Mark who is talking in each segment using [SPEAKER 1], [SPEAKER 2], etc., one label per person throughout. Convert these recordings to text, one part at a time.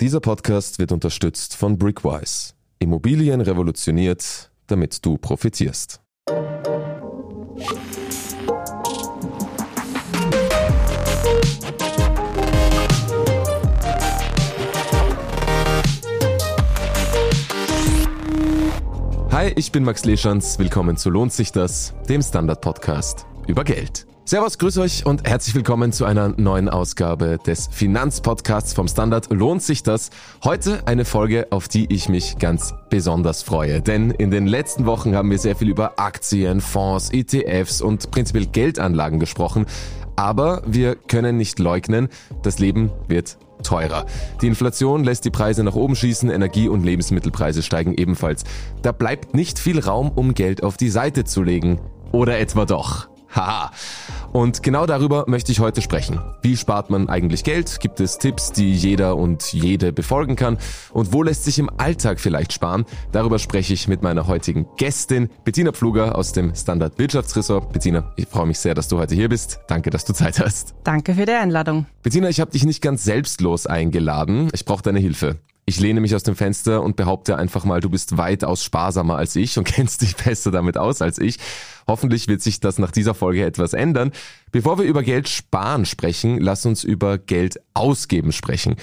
[SPEAKER 1] Dieser Podcast wird unterstützt von Brickwise. Immobilien revolutioniert, damit du profitierst. Hi, ich bin Max Leschanz. Willkommen zu Lohnt sich das, dem Standard-Podcast über Geld. Servus, grüß euch und herzlich willkommen zu einer neuen Ausgabe des Finanzpodcasts vom Standard. Lohnt sich das? Heute eine Folge, auf die ich mich ganz besonders freue. Denn in den letzten Wochen haben wir sehr viel über Aktien, Fonds, ETFs und prinzipiell Geldanlagen gesprochen. Aber wir können nicht leugnen, das Leben wird teurer. Die Inflation lässt die Preise nach oben schießen, Energie- und Lebensmittelpreise steigen ebenfalls. Da bleibt nicht viel Raum, um Geld auf die Seite zu legen. Oder etwa doch? Haha. Und genau darüber möchte ich heute sprechen. Wie spart man eigentlich Geld? Gibt es Tipps, die jeder und jede befolgen kann? Und wo lässt sich im Alltag vielleicht sparen? Darüber spreche ich mit meiner heutigen Gästin, Bettina Pfluger aus dem Standard Wirtschaftsressort. Bettina, ich freue mich sehr, dass du heute hier bist. Danke, dass du Zeit hast.
[SPEAKER 2] Danke für die Einladung.
[SPEAKER 1] Bettina, ich habe dich nicht ganz selbstlos eingeladen. Ich brauche deine Hilfe. Ich lehne mich aus dem Fenster und behaupte einfach mal, du bist weitaus sparsamer als ich und kennst dich besser damit aus als ich. Hoffentlich wird sich das nach dieser Folge etwas ändern. Bevor wir über Geld sparen sprechen, lass uns über Geld ausgeben sprechen.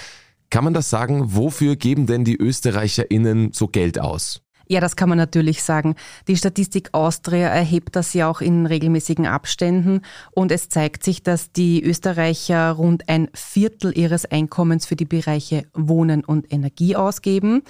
[SPEAKER 1] Kann man das sagen? Wofür geben denn die ÖsterreicherInnen so Geld aus?
[SPEAKER 2] Ja, das kann man natürlich sagen. Die Statistik Austria erhebt das ja auch in regelmäßigen Abständen und es zeigt sich, dass die Österreicher rund ein Viertel ihres Einkommens für die Bereiche Wohnen und Energie ausgeben.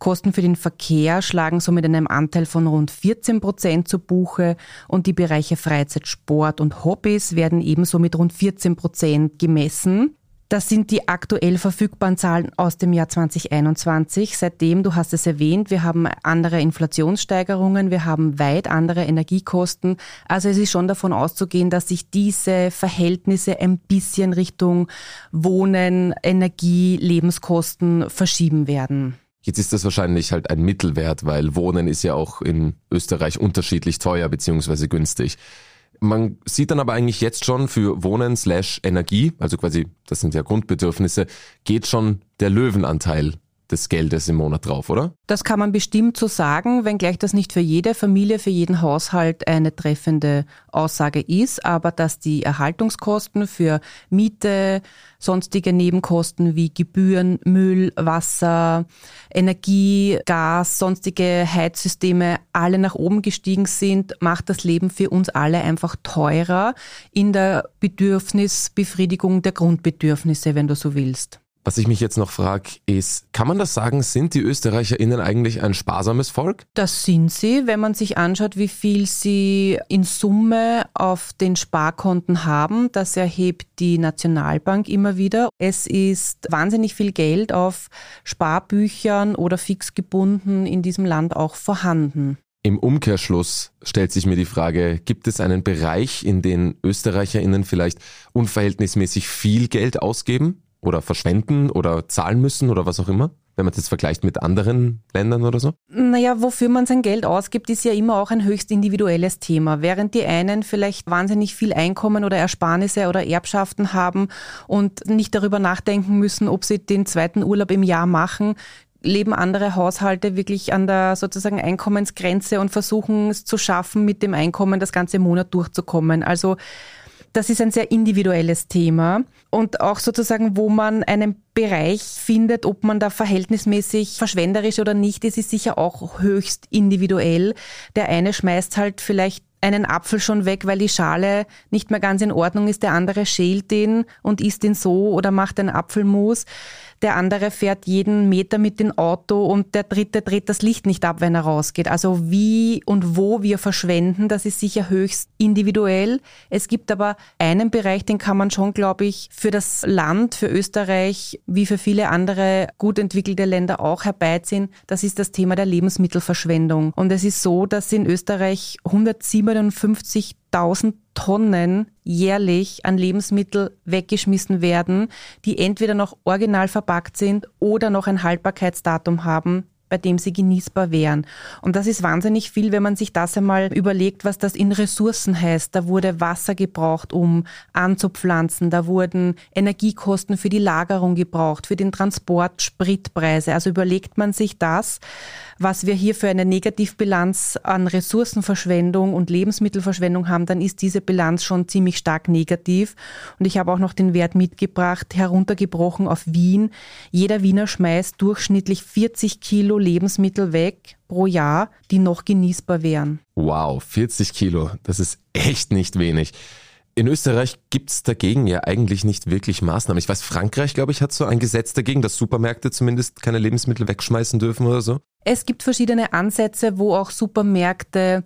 [SPEAKER 2] Kosten für den Verkehr schlagen somit in einem Anteil von rund 14 Prozent zu Buche und die Bereiche Freizeit, Sport und Hobbys werden ebenso mit rund 14 Prozent gemessen. Das sind die aktuell verfügbaren Zahlen aus dem Jahr 2021. Seitdem, du hast es erwähnt, wir haben andere Inflationssteigerungen, wir haben weit andere Energiekosten. Also es ist schon davon auszugehen, dass sich diese Verhältnisse ein bisschen Richtung Wohnen, Energie, Lebenskosten verschieben werden.
[SPEAKER 1] Jetzt ist das wahrscheinlich halt ein Mittelwert, weil Wohnen ist ja auch in Österreich unterschiedlich teuer beziehungsweise günstig. Man sieht dann aber eigentlich jetzt schon für Wohnen slash Energie, also quasi, das sind ja Grundbedürfnisse, geht schon der Löwenanteil des Geldes im Monat drauf, oder?
[SPEAKER 2] Das kann man bestimmt so sagen, wenngleich das nicht für jede Familie, für jeden Haushalt eine treffende Aussage ist, aber dass die Erhaltungskosten für Miete, sonstige Nebenkosten wie Gebühren, Müll, Wasser, Energie, Gas, sonstige Heizsysteme alle nach oben gestiegen sind, macht das Leben für uns alle einfach teurer in der Bedürfnisbefriedigung der Grundbedürfnisse, wenn du so willst.
[SPEAKER 1] Was ich mich jetzt noch frage, ist, kann man das sagen, sind die ÖsterreicherInnen eigentlich ein sparsames Volk?
[SPEAKER 2] Das sind sie, wenn man sich anschaut, wie viel sie in Summe auf den Sparkonten haben. Das erhebt die Nationalbank immer wieder. Es ist wahnsinnig viel Geld auf Sparbüchern oder fix gebunden in diesem Land auch vorhanden.
[SPEAKER 1] Im Umkehrschluss stellt sich mir die Frage, gibt es einen Bereich, in dem ÖsterreicherInnen vielleicht unverhältnismäßig viel Geld ausgeben? Oder verschwenden oder zahlen müssen oder was auch immer? Wenn man das vergleicht mit anderen Ländern oder so?
[SPEAKER 2] Naja, wofür man sein Geld ausgibt, ist ja immer auch ein höchst individuelles Thema. Während die einen vielleicht wahnsinnig viel Einkommen oder Ersparnisse oder Erbschaften haben und nicht darüber nachdenken müssen, ob sie den zweiten Urlaub im Jahr machen, leben andere Haushalte wirklich an der sozusagen Einkommensgrenze und versuchen es zu schaffen, mit dem Einkommen das ganze Monat durchzukommen. Also das ist ein sehr individuelles Thema und auch sozusagen, wo man einen Bereich findet, ob man da verhältnismäßig verschwenderisch oder nicht, das ist sicher auch höchst individuell. Der eine schmeißt halt vielleicht einen Apfel schon weg, weil die Schale nicht mehr ganz in Ordnung ist. Der andere schält den und isst ihn so oder macht einen Apfelmus der andere fährt jeden Meter mit dem Auto und der dritte dreht das Licht nicht ab, wenn er rausgeht. Also wie und wo wir verschwenden, das ist sicher höchst individuell. Es gibt aber einen Bereich, den kann man schon, glaube ich, für das Land, für Österreich, wie für viele andere gut entwickelte Länder auch herbeiziehen. Das ist das Thema der Lebensmittelverschwendung. Und es ist so, dass in Österreich 157 1000 Tonnen jährlich an Lebensmittel weggeschmissen werden, die entweder noch original verpackt sind oder noch ein Haltbarkeitsdatum haben, bei dem sie genießbar wären. Und das ist wahnsinnig viel, wenn man sich das einmal überlegt, was das in Ressourcen heißt. Da wurde Wasser gebraucht, um anzupflanzen. Da wurden Energiekosten für die Lagerung gebraucht, für den Transport, Spritpreise. Also überlegt man sich das, was wir hier für eine Negativbilanz an Ressourcenverschwendung und Lebensmittelverschwendung haben, dann ist diese Bilanz schon ziemlich stark negativ. Und ich habe auch noch den Wert mitgebracht, heruntergebrochen auf Wien. Jeder Wiener schmeißt durchschnittlich 40 Kilo Lebensmittel weg pro Jahr, die noch genießbar wären.
[SPEAKER 1] Wow, 40 Kilo, das ist echt nicht wenig. In Österreich gibt's dagegen ja eigentlich nicht wirklich Maßnahmen. Ich weiß, Frankreich, glaube ich, hat so ein Gesetz dagegen, dass Supermärkte zumindest keine Lebensmittel wegschmeißen dürfen oder so.
[SPEAKER 2] Es gibt verschiedene Ansätze, wo auch Supermärkte,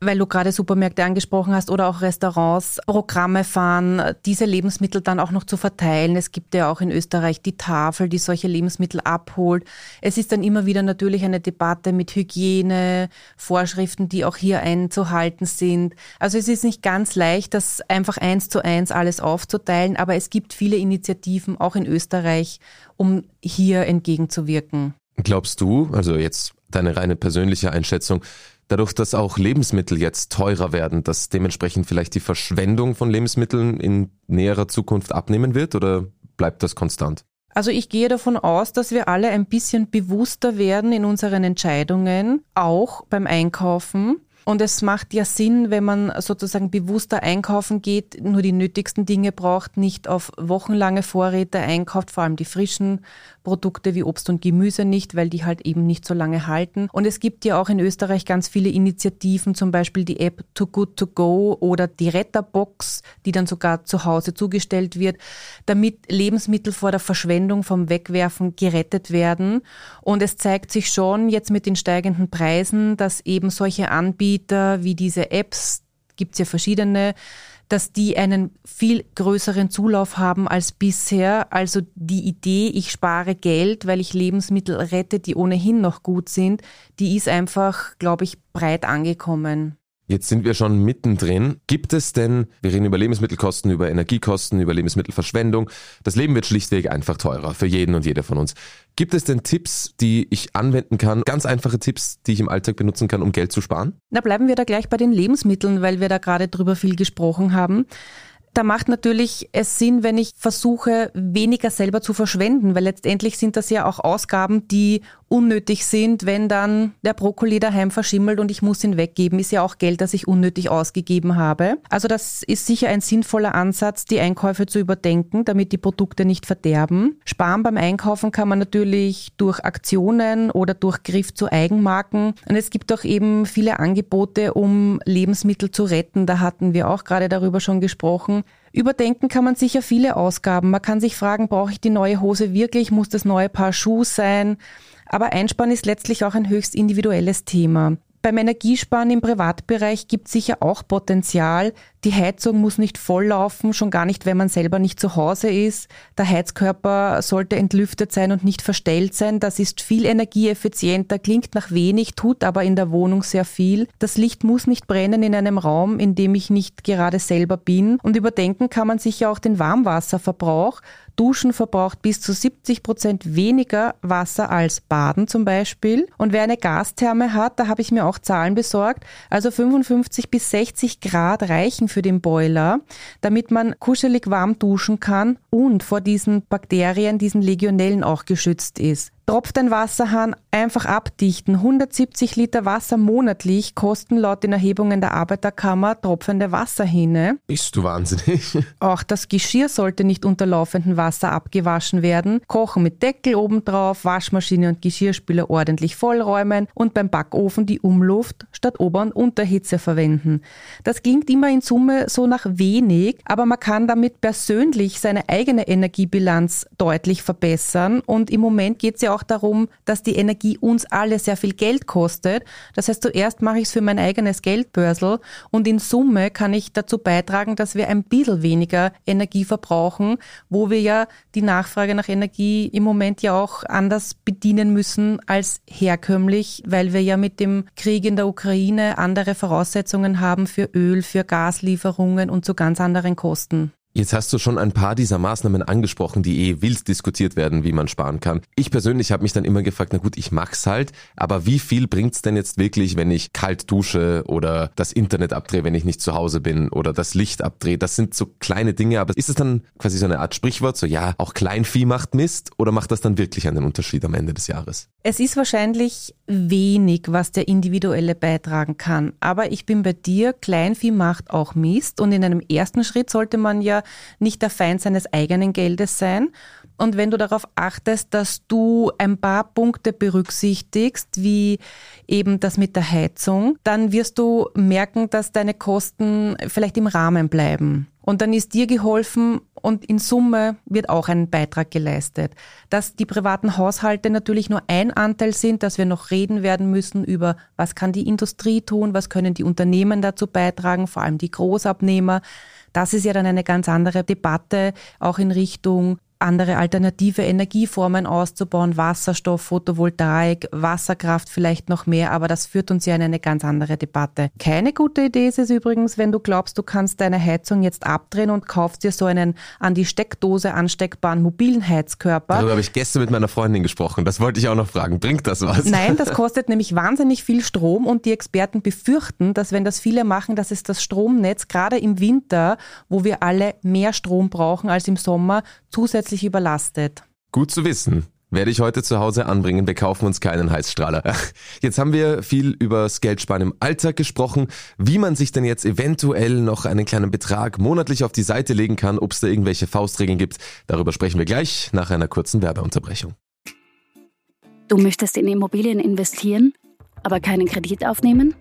[SPEAKER 2] weil du gerade Supermärkte angesprochen hast oder auch Restaurants, Programme fahren, diese Lebensmittel dann auch noch zu verteilen. Es gibt ja auch in Österreich die Tafel, die solche Lebensmittel abholt. Es ist dann immer wieder natürlich eine Debatte mit Hygiene, Vorschriften, die auch hier einzuhalten sind. Also es ist nicht ganz leicht, das einfach eins zu eins alles aufzuteilen, aber es gibt viele Initiativen auch in Österreich, um hier entgegenzuwirken.
[SPEAKER 1] Glaubst du, also jetzt deine reine persönliche Einschätzung, dadurch, dass auch Lebensmittel jetzt teurer werden, dass dementsprechend vielleicht die Verschwendung von Lebensmitteln in näherer Zukunft abnehmen wird oder bleibt das konstant?
[SPEAKER 2] Also ich gehe davon aus, dass wir alle ein bisschen bewusster werden in unseren Entscheidungen, auch beim Einkaufen. Und es macht ja Sinn, wenn man sozusagen bewusster einkaufen geht, nur die nötigsten Dinge braucht, nicht auf wochenlange Vorräte einkauft, vor allem die frischen Produkte wie Obst und Gemüse nicht, weil die halt eben nicht so lange halten. Und es gibt ja auch in Österreich ganz viele Initiativen, zum Beispiel die App Too Good To Go oder die Retterbox, die dann sogar zu Hause zugestellt wird, damit Lebensmittel vor der Verschwendung vom Wegwerfen gerettet werden. Und es zeigt sich schon jetzt mit den steigenden Preisen, dass eben solche Anbieter wie diese Apps, gibt es ja verschiedene, dass die einen viel größeren Zulauf haben als bisher. Also die Idee, ich spare Geld, weil ich Lebensmittel rette, die ohnehin noch gut sind, die ist einfach, glaube ich, breit angekommen.
[SPEAKER 1] Jetzt sind wir schon mittendrin. Gibt es denn, wir reden über Lebensmittelkosten, über Energiekosten, über Lebensmittelverschwendung. Das Leben wird schlichtweg einfach teurer für jeden und jede von uns. Gibt es denn Tipps, die ich anwenden kann? Ganz einfache Tipps, die ich im Alltag benutzen kann, um Geld zu sparen?
[SPEAKER 2] Na, bleiben wir da gleich bei den Lebensmitteln, weil wir da gerade drüber viel gesprochen haben da macht natürlich es Sinn, wenn ich versuche, weniger selber zu verschwenden, weil letztendlich sind das ja auch Ausgaben, die unnötig sind, wenn dann der Brokkoli daheim verschimmelt und ich muss ihn weggeben, ist ja auch Geld, das ich unnötig ausgegeben habe. Also das ist sicher ein sinnvoller Ansatz, die Einkäufe zu überdenken, damit die Produkte nicht verderben. Sparen beim Einkaufen kann man natürlich durch Aktionen oder durch Griff zu Eigenmarken. Und es gibt auch eben viele Angebote, um Lebensmittel zu retten. Da hatten wir auch gerade darüber schon gesprochen. Überdenken kann man sicher viele Ausgaben. Man kann sich fragen, brauche ich die neue Hose wirklich? Muss das neue Paar Schuhe sein? Aber Einsparen ist letztlich auch ein höchst individuelles Thema. Beim Energiesparen im Privatbereich gibt es sicher auch Potenzial. Die Heizung muss nicht voll laufen, schon gar nicht, wenn man selber nicht zu Hause ist. Der Heizkörper sollte entlüftet sein und nicht verstellt sein. Das ist viel energieeffizienter, klingt nach wenig, tut aber in der Wohnung sehr viel. Das Licht muss nicht brennen in einem Raum, in dem ich nicht gerade selber bin. Und überdenken kann man sicher auch den Warmwasserverbrauch. Duschen verbraucht bis zu 70 Prozent weniger Wasser als Baden zum Beispiel. Und wer eine Gastherme hat, da habe ich mir auch Zahlen besorgt. Also 55 bis 60 Grad reichen für den Boiler, damit man kuschelig warm duschen kann und vor diesen Bakterien, diesen Legionellen auch geschützt ist. Tropft ein Wasserhahn, einfach abdichten. 170 Liter Wasser monatlich kosten laut den Erhebungen der Arbeiterkammer tropfende Wasserhähne.
[SPEAKER 1] Bist du wahnsinnig?
[SPEAKER 2] Auch das Geschirr sollte nicht unter laufendem Wasser abgewaschen werden. Kochen mit Deckel obendrauf, Waschmaschine und Geschirrspüler ordentlich vollräumen und beim Backofen die Umluft statt Ober- und Unterhitze verwenden. Das klingt immer in Summe so nach wenig, aber man kann damit persönlich seine eigene Energiebilanz deutlich verbessern und im Moment geht es ja auch darum, dass die Energie uns alle sehr viel Geld kostet. Das heißt, zuerst mache ich es für mein eigenes Geldbörsel und in Summe kann ich dazu beitragen, dass wir ein bisschen weniger Energie verbrauchen, wo wir ja die Nachfrage nach Energie im Moment ja auch anders bedienen müssen als herkömmlich, weil wir ja mit dem Krieg in der Ukraine andere Voraussetzungen haben für Öl, für Gaslieferungen und zu ganz anderen Kosten.
[SPEAKER 1] Jetzt hast du schon ein paar dieser Maßnahmen angesprochen, die eh wild diskutiert werden, wie man sparen kann. Ich persönlich habe mich dann immer gefragt, na gut, ich mach's halt, aber wie viel bringt's denn jetzt wirklich, wenn ich kalt dusche oder das Internet abdrehe, wenn ich nicht zu Hause bin oder das Licht abdrehe? Das sind so kleine Dinge, aber ist es dann quasi so eine Art Sprichwort, so ja, auch Kleinvieh macht Mist oder macht das dann wirklich einen Unterschied am Ende des Jahres?
[SPEAKER 2] Es ist wahrscheinlich wenig, was der Individuelle beitragen kann, aber ich bin bei dir, Kleinvieh macht auch Mist und in einem ersten Schritt sollte man ja nicht der Feind seines eigenen Geldes sein. Und wenn du darauf achtest, dass du ein paar Punkte berücksichtigst, wie eben das mit der Heizung, dann wirst du merken, dass deine Kosten vielleicht im Rahmen bleiben. Und dann ist dir geholfen und in Summe wird auch ein Beitrag geleistet. Dass die privaten Haushalte natürlich nur ein Anteil sind, dass wir noch reden werden müssen über, was kann die Industrie tun, was können die Unternehmen dazu beitragen, vor allem die Großabnehmer. Das ist ja dann eine ganz andere Debatte, auch in Richtung andere alternative Energieformen auszubauen, Wasserstoff, Photovoltaik, Wasserkraft vielleicht noch mehr, aber das führt uns ja in eine ganz andere Debatte. Keine gute Idee ist es übrigens, wenn du glaubst, du kannst deine Heizung jetzt abdrehen und kaufst dir so einen an die Steckdose ansteckbaren mobilen Heizkörper.
[SPEAKER 1] Darüber habe ich gestern mit meiner Freundin gesprochen. Das wollte ich auch noch fragen. Bringt das was?
[SPEAKER 2] Nein, das kostet nämlich wahnsinnig viel Strom und die Experten befürchten, dass wenn das viele machen, dass es das Stromnetz gerade im Winter, wo wir alle mehr Strom brauchen als im Sommer, zusätzlich überlastet.
[SPEAKER 1] Gut zu wissen. Werde ich heute zu Hause anbringen, wir kaufen uns keinen Heißstrahler. Jetzt haben wir viel über das Geldsparen im Alltag gesprochen, wie man sich denn jetzt eventuell noch einen kleinen Betrag monatlich auf die Seite legen kann, ob es da irgendwelche Faustregeln gibt. Darüber sprechen wir gleich nach einer kurzen Werbeunterbrechung.
[SPEAKER 3] Du möchtest in Immobilien investieren, aber keinen Kredit aufnehmen?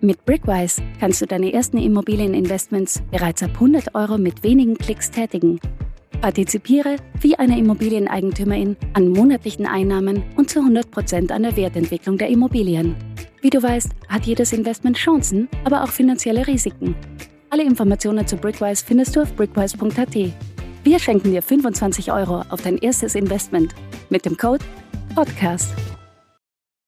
[SPEAKER 3] Mit Brickwise kannst du deine ersten Immobilieninvestments bereits ab 100 Euro mit wenigen Klicks tätigen. Partizipiere wie eine Immobilieneigentümerin an monatlichen Einnahmen und zu 100% an der Wertentwicklung der Immobilien. Wie du weißt, hat jedes Investment Chancen, aber auch finanzielle Risiken. Alle Informationen zu Brickwise findest du auf brickwise.at. Wir schenken dir 25 Euro auf dein erstes Investment mit dem Code PODCAST.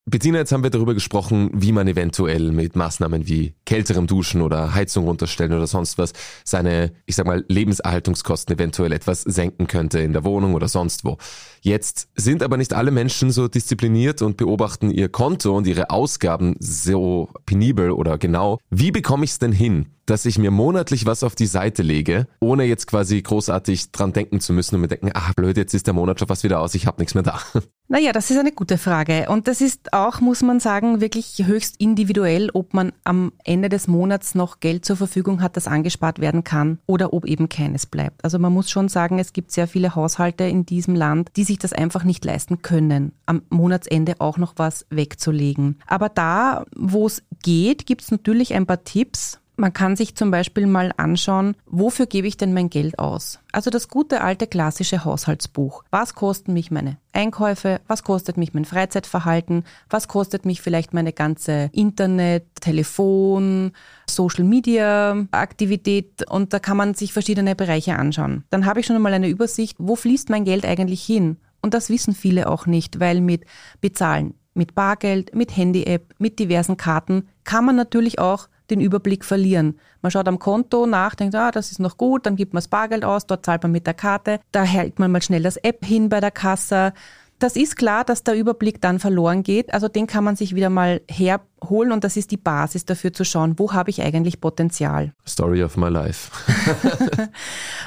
[SPEAKER 1] Bettina, jetzt haben wir darüber gesprochen, wie man eventuell mit Maßnahmen wie kälterem Duschen oder Heizung runterstellen oder sonst was seine, ich sag mal, Lebenserhaltungskosten eventuell etwas senken könnte in der Wohnung oder sonst wo. Jetzt sind aber nicht alle Menschen so diszipliniert und beobachten ihr Konto und ihre Ausgaben so penibel oder genau. Wie bekomme ich es denn hin, dass ich mir monatlich was auf die Seite lege, ohne jetzt quasi großartig dran denken zu müssen und mir denken, ah blöd, jetzt ist der Monat schon fast wieder aus, ich habe nichts mehr da.
[SPEAKER 2] Naja, das ist eine gute Frage. Und das ist auch, muss man sagen, wirklich höchst individuell, ob man am Ende des Monats noch Geld zur Verfügung hat, das angespart werden kann oder ob eben keines bleibt. Also man muss schon sagen, es gibt sehr viele Haushalte in diesem Land, die sich das einfach nicht leisten können, am Monatsende auch noch was wegzulegen. Aber da, wo es geht, gibt es natürlich ein paar Tipps, man kann sich zum Beispiel mal anschauen, wofür gebe ich denn mein Geld aus? Also das gute alte klassische Haushaltsbuch. Was kosten mich meine Einkäufe? Was kostet mich mein Freizeitverhalten? Was kostet mich vielleicht meine ganze Internet, Telefon, Social Media Aktivität? Und da kann man sich verschiedene Bereiche anschauen. Dann habe ich schon einmal eine Übersicht, wo fließt mein Geld eigentlich hin? Und das wissen viele auch nicht, weil mit Bezahlen, mit Bargeld, mit Handy-App, mit diversen Karten kann man natürlich auch den Überblick verlieren. Man schaut am Konto nach, denkt, ah, das ist noch gut, dann gibt man das Bargeld aus, dort zahlt man mit der Karte, da hält man mal schnell das App hin bei der Kasse. Das ist klar, dass der Überblick dann verloren geht. Also den kann man sich wieder mal her holen und das ist die Basis dafür zu schauen, wo habe ich eigentlich Potenzial.
[SPEAKER 1] Story of my life.
[SPEAKER 2] und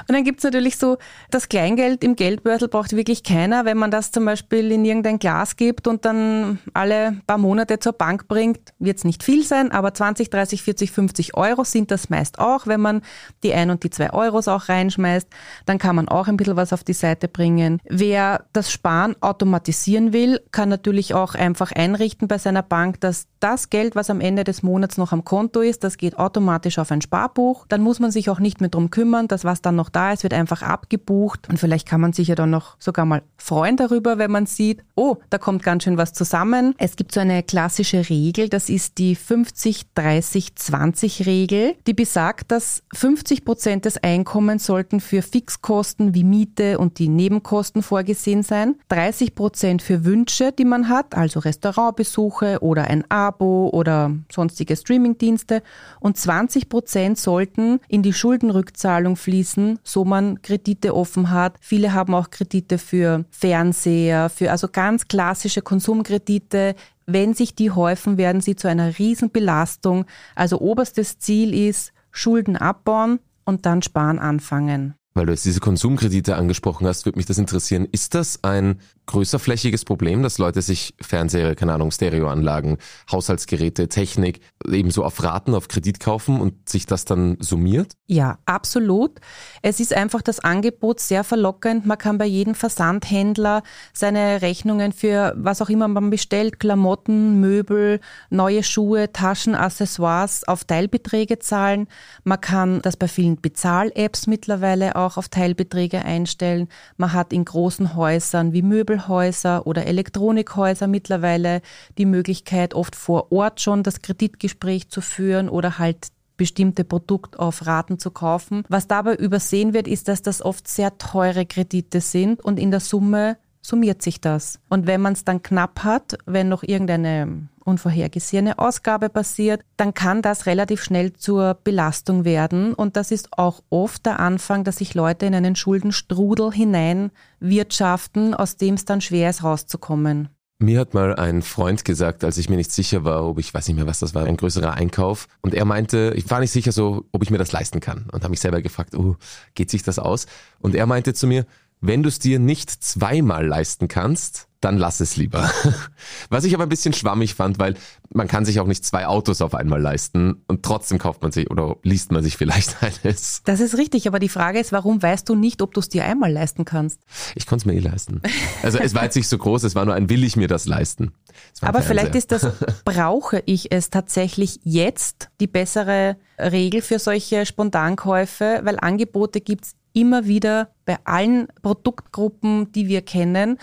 [SPEAKER 2] dann gibt es natürlich so, das Kleingeld im Geldbeutel braucht wirklich keiner, wenn man das zum Beispiel in irgendein Glas gibt und dann alle paar Monate zur Bank bringt, wird es nicht viel sein, aber 20, 30, 40, 50 Euro sind das meist auch, wenn man die ein und die zwei Euros auch reinschmeißt, dann kann man auch ein bisschen was auf die Seite bringen. Wer das Sparen automatisieren will, kann natürlich auch einfach einrichten bei seiner Bank, dass das Geld, was am Ende des Monats noch am Konto ist, das geht automatisch auf ein Sparbuch. Dann muss man sich auch nicht mehr drum kümmern. Das, was dann noch da ist, wird einfach abgebucht. Und vielleicht kann man sich ja dann noch sogar mal freuen darüber, wenn man sieht, oh, da kommt ganz schön was zusammen. Es gibt so eine klassische Regel, das ist die 50-30-20-Regel, die besagt, dass 50 Prozent des Einkommens sollten für Fixkosten wie Miete und die Nebenkosten vorgesehen sein, 30 Prozent für Wünsche, die man hat, also Restaurantbesuche oder ein Abo Oder sonstige Streamingdienste und 20 Prozent sollten in die Schuldenrückzahlung fließen, so man Kredite offen hat. Viele haben auch Kredite für Fernseher, für also ganz klassische Konsumkredite. Wenn sich die häufen, werden sie zu einer Riesenbelastung. Also oberstes Ziel ist, Schulden abbauen und dann sparen anfangen.
[SPEAKER 1] Weil du jetzt diese Konsumkredite angesprochen hast, würde mich das interessieren. Ist das ein größerflächiges Problem, dass Leute sich Fernseher, keine Ahnung, Stereoanlagen, Haushaltsgeräte, Technik ebenso auf Raten, auf Kredit kaufen und sich das dann summiert?
[SPEAKER 2] Ja, absolut. Es ist einfach das Angebot sehr verlockend. Man kann bei jedem Versandhändler seine Rechnungen für was auch immer man bestellt, Klamotten, Möbel, neue Schuhe, Taschen, Accessoires auf Teilbeträge zahlen. Man kann das bei vielen Bezahl-Apps mittlerweile auch auf Teilbeträge einstellen. Man hat in großen Häusern wie Möbel Möbelhäuser oder Elektronikhäuser mittlerweile die Möglichkeit, oft vor Ort schon das Kreditgespräch zu führen oder halt bestimmte Produkte auf Raten zu kaufen. Was dabei übersehen wird, ist, dass das oft sehr teure Kredite sind und in der Summe summiert sich das. Und wenn man es dann knapp hat, wenn noch irgendeine unvorhergesehene Ausgabe passiert, dann kann das relativ schnell zur Belastung werden. Und das ist auch oft der Anfang, dass sich Leute in einen Schuldenstrudel hineinwirtschaften, aus dem es dann schwer ist, rauszukommen.
[SPEAKER 1] Mir hat mal ein Freund gesagt, als ich mir nicht sicher war, ob ich weiß nicht mehr, was das war, ein größerer Einkauf. Und er meinte, ich war nicht sicher so, ob ich mir das leisten kann. Und habe mich selber gefragt, oh, geht sich das aus? Und er meinte zu mir, wenn du es dir nicht zweimal leisten kannst, dann lass es lieber. Was ich aber ein bisschen schwammig fand, weil man kann sich auch nicht zwei Autos auf einmal leisten und trotzdem kauft man sich oder liest man sich vielleicht eines.
[SPEAKER 2] Das ist richtig, aber die Frage ist, warum weißt du nicht, ob du es dir einmal leisten kannst?
[SPEAKER 1] Ich konnte es mir eh leisten. Also es war jetzt nicht so groß, es war nur ein will ich mir das leisten.
[SPEAKER 2] Aber vielleicht ist das, brauche ich es tatsächlich jetzt die bessere Regel für solche Spontankäufe, weil Angebote gibt es immer wieder bei allen Produktgruppen, die wir kennen.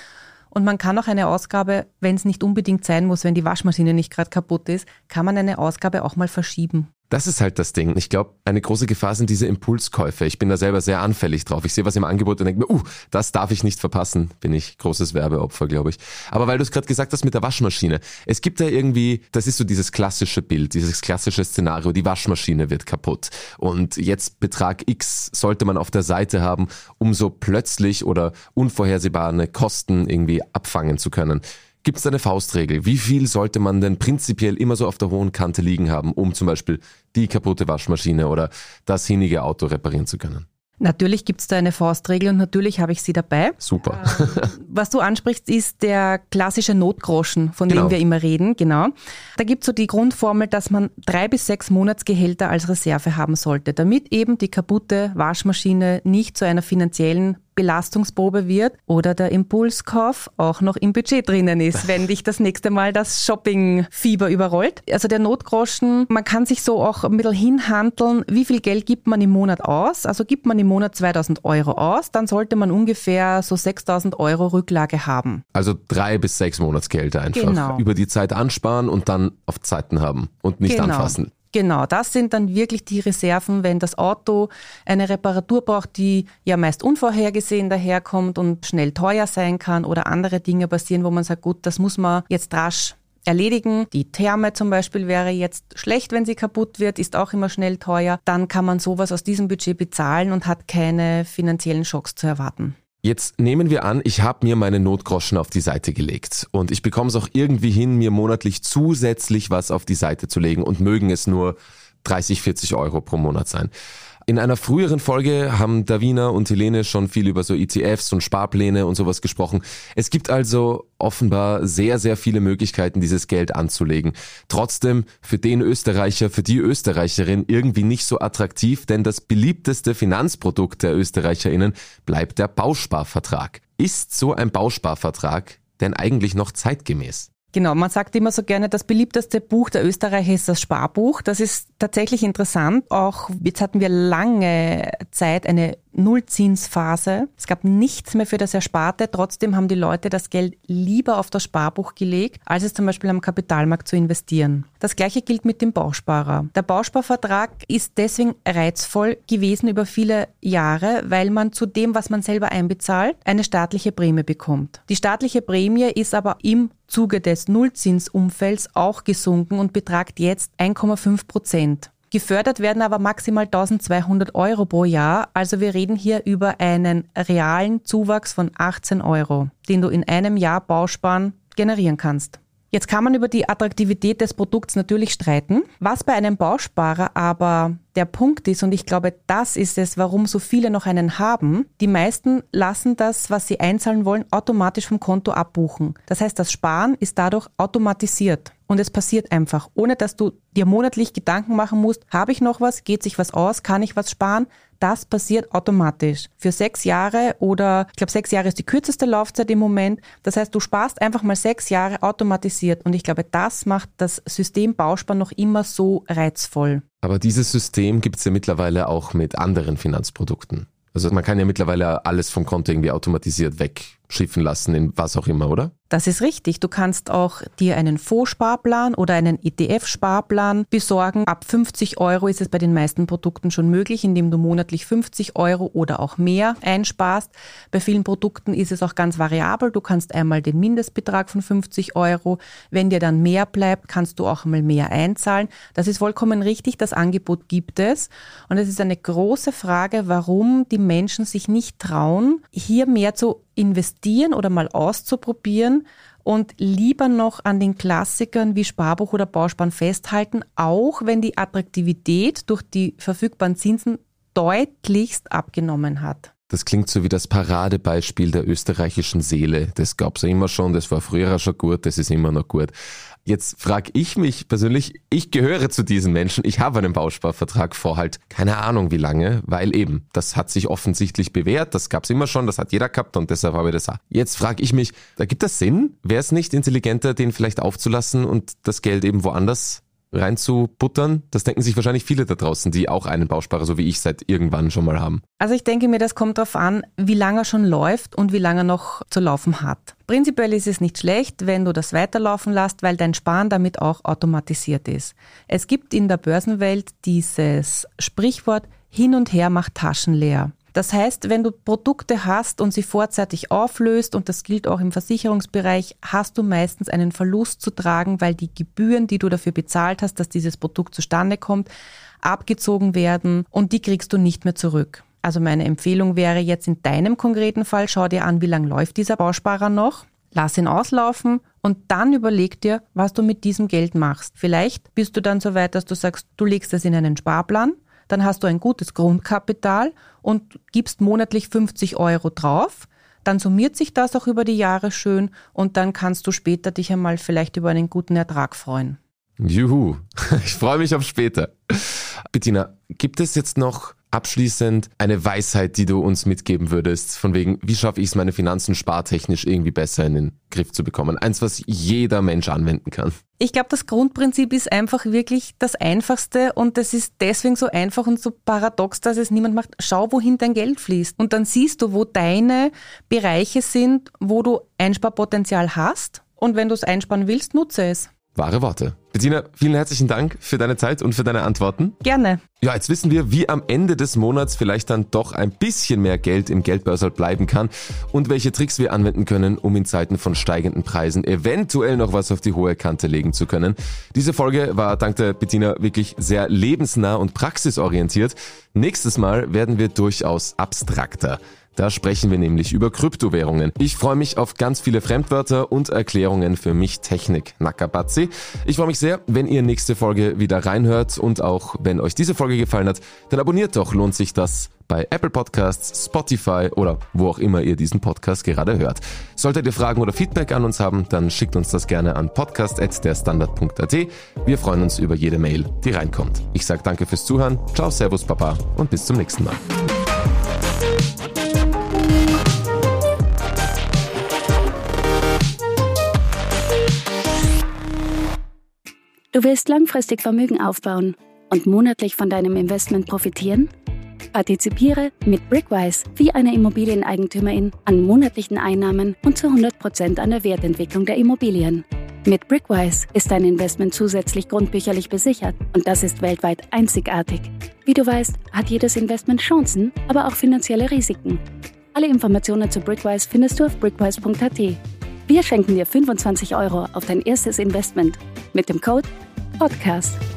[SPEAKER 2] Und man kann auch eine Ausgabe, wenn es nicht unbedingt sein muss, wenn die Waschmaschine nicht gerade kaputt ist, kann man eine Ausgabe auch mal verschieben.
[SPEAKER 1] Das ist halt das Ding. Ich glaube, eine große Gefahr sind diese Impulskäufe. Ich bin da selber sehr anfällig drauf. Ich sehe was im Angebot und denke mir, uh, das darf ich nicht verpassen. Bin ich großes Werbeopfer, glaube ich. Aber weil du es gerade gesagt hast mit der Waschmaschine. Es gibt da irgendwie, das ist so dieses klassische Bild, dieses klassische Szenario, die Waschmaschine wird kaputt. Und jetzt Betrag X sollte man auf der Seite haben, um so plötzlich oder unvorhersehbare Kosten irgendwie abfangen zu können. Gibt es eine Faustregel? Wie viel sollte man denn prinzipiell immer so auf der hohen Kante liegen haben, um zum Beispiel die kaputte Waschmaschine oder das hinige Auto reparieren zu können?
[SPEAKER 2] Natürlich gibt es da eine Faustregel und natürlich habe ich sie dabei.
[SPEAKER 1] Super.
[SPEAKER 2] Ähm, was du ansprichst, ist der klassische Notgroschen, von genau. dem wir immer reden. Genau. Da gibt es so die Grundformel, dass man drei bis sechs Monatsgehälter als Reserve haben sollte, damit eben die kaputte Waschmaschine nicht zu einer finanziellen Belastungsprobe wird oder der Impulskauf auch noch im Budget drinnen ist, wenn dich das nächste Mal das Shoppingfieber überrollt. Also der Notgroschen, man kann sich so auch ein bisschen hinhandeln, wie viel Geld gibt man im Monat aus? Also gibt man im Monat 2000 Euro aus, dann sollte man ungefähr so 6000 Euro Rücklage haben.
[SPEAKER 1] Also drei bis sechs Monatsgelder einfach genau. über die Zeit ansparen und dann auf Zeiten haben und nicht genau. anfassen.
[SPEAKER 2] Genau, das sind dann wirklich die Reserven, wenn das Auto eine Reparatur braucht, die ja meist unvorhergesehen daherkommt und schnell teuer sein kann oder andere Dinge passieren, wo man sagt, gut, das muss man jetzt rasch erledigen. Die Therme zum Beispiel wäre jetzt schlecht, wenn sie kaputt wird, ist auch immer schnell teuer. Dann kann man sowas aus diesem Budget bezahlen und hat keine finanziellen Schocks zu erwarten.
[SPEAKER 1] Jetzt nehmen wir an, ich habe mir meine Notgroschen auf die Seite gelegt und ich bekomme es auch irgendwie hin, mir monatlich zusätzlich was auf die Seite zu legen und mögen es nur 30, 40 Euro pro Monat sein. In einer früheren Folge haben Davina und Helene schon viel über so ETFs und Sparpläne und sowas gesprochen. Es gibt also offenbar sehr, sehr viele Möglichkeiten, dieses Geld anzulegen. Trotzdem für den Österreicher, für die Österreicherin irgendwie nicht so attraktiv, denn das beliebteste Finanzprodukt der ÖsterreicherInnen bleibt der Bausparvertrag. Ist so ein Bausparvertrag denn eigentlich noch zeitgemäß?
[SPEAKER 2] Genau, man sagt immer so gerne, das beliebteste Buch der Österreicher ist das Sparbuch. Das ist tatsächlich interessant. Auch jetzt hatten wir lange Zeit eine Nullzinsphase. Es gab nichts mehr für das Ersparte. Trotzdem haben die Leute das Geld lieber auf das Sparbuch gelegt, als es zum Beispiel am Kapitalmarkt zu investieren. Das gleiche gilt mit dem Bausparer. Der Bausparvertrag ist deswegen reizvoll gewesen über viele Jahre, weil man zu dem, was man selber einbezahlt, eine staatliche Prämie bekommt. Die staatliche Prämie ist aber im Zuge des Nullzinsumfelds auch gesunken und betragt jetzt 1,5 Prozent. Gefördert werden aber maximal 1200 Euro pro Jahr. Also wir reden hier über einen realen Zuwachs von 18 Euro, den du in einem Jahr Bausparen generieren kannst. Jetzt kann man über die Attraktivität des Produkts natürlich streiten. Was bei einem Bausparer aber der Punkt ist, und ich glaube, das ist es, warum so viele noch einen haben, die meisten lassen das, was sie einzahlen wollen, automatisch vom Konto abbuchen. Das heißt, das Sparen ist dadurch automatisiert. Und es passiert einfach, ohne dass du dir monatlich Gedanken machen musst, habe ich noch was, geht sich was aus, kann ich was sparen? Das passiert automatisch. Für sechs Jahre oder ich glaube, sechs Jahre ist die kürzeste Laufzeit im Moment. Das heißt, du sparst einfach mal sechs Jahre automatisiert. Und ich glaube, das macht das System Bausparen noch immer so reizvoll.
[SPEAKER 1] Aber dieses System gibt es ja mittlerweile auch mit anderen Finanzprodukten. Also man kann ja mittlerweile alles vom Konto irgendwie automatisiert wegschiffen lassen in was auch immer, oder?
[SPEAKER 2] Das ist richtig. Du kannst auch dir einen Fondssparplan oder einen ETF-Sparplan besorgen. Ab 50 Euro ist es bei den meisten Produkten schon möglich, indem du monatlich 50 Euro oder auch mehr einsparst. Bei vielen Produkten ist es auch ganz variabel. Du kannst einmal den Mindestbetrag von 50 Euro. Wenn dir dann mehr bleibt, kannst du auch einmal mehr einzahlen. Das ist vollkommen richtig. Das Angebot gibt es. Und es ist eine große Frage, warum die Menschen sich nicht trauen, hier mehr zu investieren oder mal auszuprobieren und lieber noch an den Klassikern wie Sparbuch oder Bausparen festhalten, auch wenn die Attraktivität durch die verfügbaren Zinsen deutlichst abgenommen hat.
[SPEAKER 1] Das klingt so wie das Paradebeispiel der österreichischen Seele. Das gab es ja immer schon, das war früher schon gut, das ist immer noch gut. Jetzt frage ich mich persönlich, ich gehöre zu diesen Menschen, ich habe einen Bausparvertrag vor halt keine Ahnung wie lange, weil eben, das hat sich offensichtlich bewährt, das gab es immer schon, das hat jeder gehabt und deshalb habe ich das. Jetzt frage ich mich, da gibt das Sinn? Wäre es nicht intelligenter, den vielleicht aufzulassen und das Geld eben woanders reinzubuttern? Das denken sich wahrscheinlich viele da draußen, die auch einen Bausparer, so wie ich, seit irgendwann schon mal haben.
[SPEAKER 2] Also ich denke mir, das kommt darauf an, wie lange er schon läuft und wie lange er noch zu laufen hat. Prinzipiell ist es nicht schlecht, wenn du das weiterlaufen lässt, weil dein Sparen damit auch automatisiert ist. Es gibt in der Börsenwelt dieses Sprichwort, hin und her macht Taschen leer. Das heißt, wenn du Produkte hast und sie vorzeitig auflöst, und das gilt auch im Versicherungsbereich, hast du meistens einen Verlust zu tragen, weil die Gebühren, die du dafür bezahlt hast, dass dieses Produkt zustande kommt, abgezogen werden und die kriegst du nicht mehr zurück. Also meine Empfehlung wäre jetzt in deinem konkreten Fall, schau dir an, wie lang läuft dieser Bausparer noch, lass ihn auslaufen und dann überleg dir, was du mit diesem Geld machst. Vielleicht bist du dann so weit, dass du sagst, du legst es in einen Sparplan dann hast du ein gutes Grundkapital und gibst monatlich 50 Euro drauf. Dann summiert sich das auch über die Jahre schön und dann kannst du später dich einmal vielleicht über einen guten Ertrag freuen.
[SPEAKER 1] Juhu, ich freue mich auf später. Bettina, gibt es jetzt noch abschließend eine Weisheit, die du uns mitgeben würdest, von wegen, wie schaffe ich es, meine Finanzen spartechnisch irgendwie besser in den Griff zu bekommen? Eins, was jeder Mensch anwenden kann.
[SPEAKER 2] Ich glaube, das Grundprinzip ist einfach wirklich das Einfachste und das ist deswegen so einfach und so paradox, dass es niemand macht. Schau, wohin dein Geld fließt. Und dann siehst du, wo deine Bereiche sind, wo du Einsparpotenzial hast. Und wenn du es einsparen willst, nutze es.
[SPEAKER 1] Wahre Worte. Bettina, vielen herzlichen Dank für deine Zeit und für deine Antworten.
[SPEAKER 2] Gerne.
[SPEAKER 1] Ja, jetzt wissen wir, wie am Ende des Monats vielleicht dann doch ein bisschen mehr Geld im Geldbörsel bleiben kann und welche Tricks wir anwenden können, um in Zeiten von steigenden Preisen eventuell noch was auf die hohe Kante legen zu können. Diese Folge war dank der Bettina wirklich sehr lebensnah und praxisorientiert. Nächstes Mal werden wir durchaus abstrakter. Da sprechen wir nämlich über Kryptowährungen. Ich freue mich auf ganz viele Fremdwörter und Erklärungen für mich Technik Nakabatzi. Ich freue mich sehr, wenn ihr nächste Folge wieder reinhört und auch wenn euch diese Folge gefallen hat, dann abonniert doch, lohnt sich das bei Apple Podcasts, Spotify oder wo auch immer ihr diesen Podcast gerade hört. Solltet ihr Fragen oder Feedback an uns haben, dann schickt uns das gerne an podcast.derstandard.at. Wir freuen uns über jede Mail, die reinkommt. Ich sage danke fürs Zuhören, ciao, servus, Papa und bis zum nächsten Mal.
[SPEAKER 3] Du willst langfristig Vermögen aufbauen und monatlich von deinem Investment profitieren? Partizipiere mit Brickwise wie eine Immobilieneigentümerin an monatlichen Einnahmen und zu 100% an der Wertentwicklung der Immobilien. Mit Brickwise ist dein Investment zusätzlich grundbücherlich besichert und das ist weltweit einzigartig. Wie du weißt, hat jedes Investment Chancen, aber auch finanzielle Risiken. Alle Informationen zu Brickwise findest du auf brickwise.at. Wir schenken dir 25 Euro auf dein erstes Investment mit dem Code PODCAST.